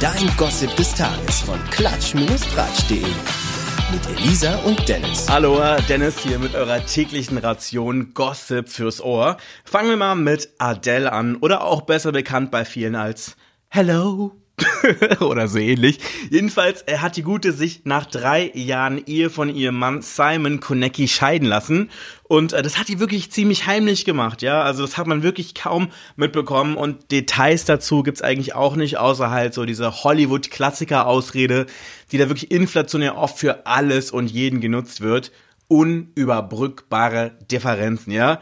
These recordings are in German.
Dein Gossip des Tages von klatsch-tratsch.de mit Elisa und Dennis. Hallo, Dennis hier mit eurer täglichen Ration Gossip fürs Ohr. Fangen wir mal mit Adele an oder auch besser bekannt bei vielen als Hello. oder so ähnlich. Jedenfalls hat die Gute sich nach drei Jahren Ehe von ihrem Mann Simon Konecki scheiden lassen. Und äh, das hat die wirklich ziemlich heimlich gemacht, ja. Also das hat man wirklich kaum mitbekommen. Und Details dazu gibt's eigentlich auch nicht, außer halt so diese Hollywood-Klassiker-Ausrede, die da wirklich inflationär oft für alles und jeden genutzt wird unüberbrückbare Differenzen, ja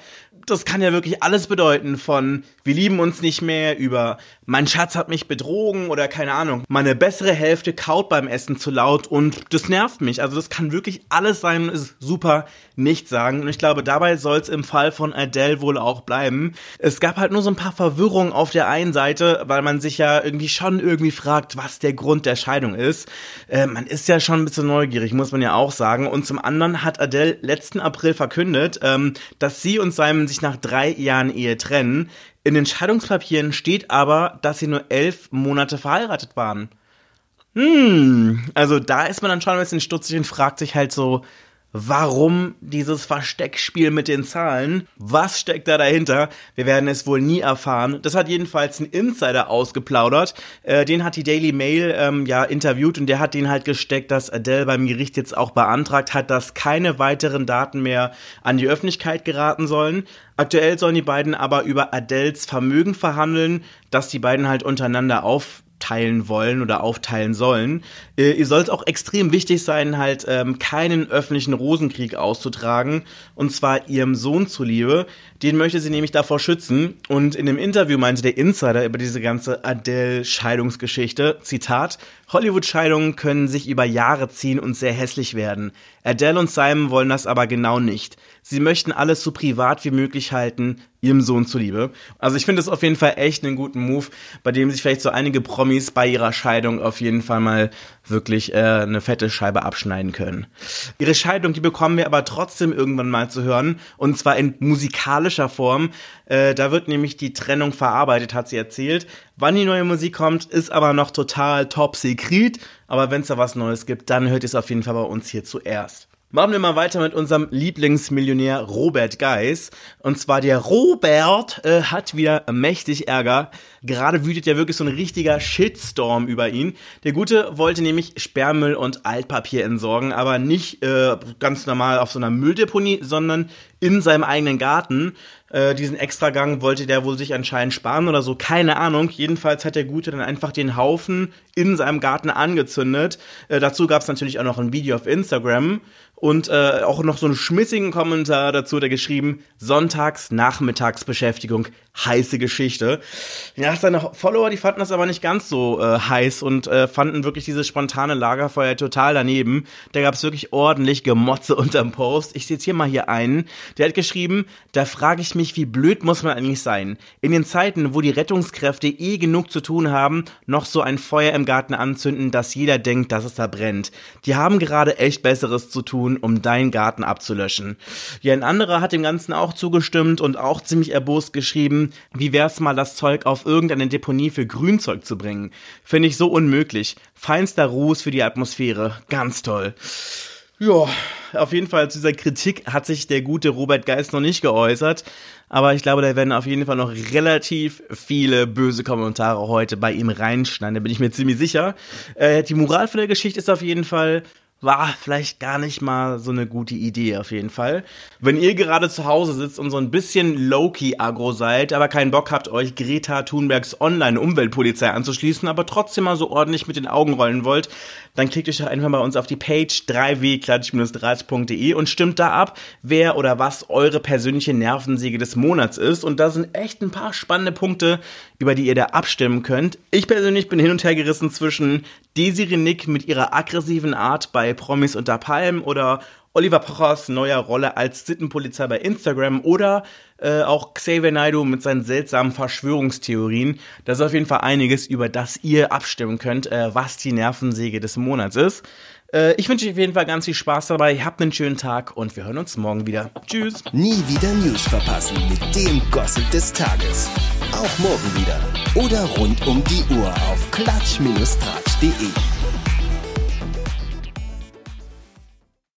das kann ja wirklich alles bedeuten von wir lieben uns nicht mehr über mein Schatz hat mich betrogen oder keine Ahnung. Meine bessere Hälfte kaut beim Essen zu laut und das nervt mich. Also das kann wirklich alles sein und ist super nicht sagen. Und ich glaube, dabei soll es im Fall von Adele wohl auch bleiben. Es gab halt nur so ein paar Verwirrungen auf der einen Seite, weil man sich ja irgendwie schon irgendwie fragt, was der Grund der Scheidung ist. Äh, man ist ja schon ein bisschen neugierig, muss man ja auch sagen. Und zum anderen hat Adele letzten April verkündet, ähm, dass sie und Simon sich sich nach drei Jahren Ehe trennen. In den Scheidungspapieren steht aber, dass sie nur elf Monate verheiratet waren. Hm, also da ist man dann schon ein bisschen stutzig und fragt sich halt so, Warum dieses Versteckspiel mit den Zahlen? Was steckt da dahinter? Wir werden es wohl nie erfahren. Das hat jedenfalls ein Insider ausgeplaudert. Äh, den hat die Daily Mail ähm, ja interviewt und der hat den halt gesteckt, dass Adele beim Gericht jetzt auch beantragt hat, dass keine weiteren Daten mehr an die Öffentlichkeit geraten sollen. Aktuell sollen die beiden aber über Adeles Vermögen verhandeln, dass die beiden halt untereinander auf teilen wollen oder aufteilen sollen. Äh, ihr sollt auch extrem wichtig sein, halt ähm, keinen öffentlichen Rosenkrieg auszutragen, und zwar ihrem Sohn zuliebe. Den möchte sie nämlich davor schützen. Und in dem Interview meinte der Insider über diese ganze Adele-Scheidungsgeschichte, Zitat, Hollywood-Scheidungen können sich über Jahre ziehen und sehr hässlich werden. Adele und Simon wollen das aber genau nicht. Sie möchten alles so privat wie möglich halten, ihrem Sohn zuliebe. Also ich finde es auf jeden Fall echt einen guten Move, bei dem sich vielleicht so einige Promis bei ihrer Scheidung auf jeden Fall mal wirklich äh, eine fette Scheibe abschneiden können. Ihre Scheidung, die bekommen wir aber trotzdem irgendwann mal zu hören und zwar in musikalischer Form. Äh, da wird nämlich die Trennung verarbeitet, hat sie erzählt. Wann die neue Musik kommt, ist aber noch total top secret. Aber wenn es da was Neues gibt, dann hört ihr es auf jeden Fall bei uns hier zuerst. Machen wir mal weiter mit unserem Lieblingsmillionär Robert Geis. Und zwar der Robert äh, hat wieder mächtig Ärger. Gerade wütet ja wirklich so ein richtiger Shitstorm über ihn. Der Gute wollte nämlich Sperrmüll und Altpapier entsorgen, aber nicht äh, ganz normal auf so einer Mülldeponie, sondern in seinem eigenen Garten. Äh, diesen Extragang wollte der wohl sich anscheinend sparen oder so, keine Ahnung. Jedenfalls hat der Gute dann einfach den Haufen in seinem Garten angezündet. Äh, dazu gab es natürlich auch noch ein Video auf Instagram und äh, auch noch so einen schmissigen Kommentar dazu, der geschrieben, Sonntags Nachmittagsbeschäftigung, heiße Geschichte. Ja, seine Follower, die fanden das aber nicht ganz so äh, heiß und äh, fanden wirklich dieses spontane Lagerfeuer total daneben. Da gab es wirklich ordentlich Gemotze unterm Post. Ich jetzt hier mal hier einen, der hat geschrieben, da frage ich mich, wie blöd muss man eigentlich sein? In den Zeiten, wo die Rettungskräfte eh genug zu tun haben, noch so ein Feuer im Garten anzünden, dass jeder denkt, dass es da brennt. Die haben gerade echt Besseres zu tun, um deinen Garten abzulöschen. Ja, ein anderer hat dem Ganzen auch zugestimmt und auch ziemlich erbost geschrieben, wie wär's mal das Zeug auf irgendeine Deponie für Grünzeug zu bringen? Finde ich so unmöglich. Feinster Ruß für die Atmosphäre. Ganz toll. Ja, auf jeden Fall zu dieser Kritik hat sich der gute Robert Geist noch nicht geäußert. Aber ich glaube, da werden auf jeden Fall noch relativ viele böse Kommentare heute bei ihm reinschneiden. Da bin ich mir ziemlich sicher. Äh, die Moral von der Geschichte ist auf jeden Fall, war vielleicht gar nicht mal so eine gute Idee auf jeden Fall. Wenn ihr gerade zu Hause sitzt und so ein bisschen low-key-agro seid, aber keinen Bock habt, euch Greta Thunbergs Online-Umweltpolizei anzuschließen, aber trotzdem mal so ordentlich mit den Augen rollen wollt, dann klickt euch doch einfach bei uns auf die Page 3w-draht.de und stimmt da ab, wer oder was eure persönliche Nervensäge des Monats ist. Und da sind echt ein paar spannende Punkte, über die ihr da abstimmen könnt. Ich persönlich bin hin und her gerissen zwischen Desiree Nick mit ihrer aggressiven Art bei Promis unter Palmen oder Oliver Pochers neuer Rolle als Sittenpolizei bei Instagram oder äh, auch Xavier Naidoo mit seinen seltsamen Verschwörungstheorien. Das ist auf jeden Fall einiges, über das ihr abstimmen könnt, äh, was die Nervensäge des Monats ist. Äh, ich wünsche euch auf jeden Fall ganz viel Spaß dabei. Habt einen schönen Tag und wir hören uns morgen wieder. Tschüss. Nie wieder News verpassen mit dem Gossip des Tages. Auch morgen wieder. Oder rund um die Uhr auf klatsch-tratsch.de.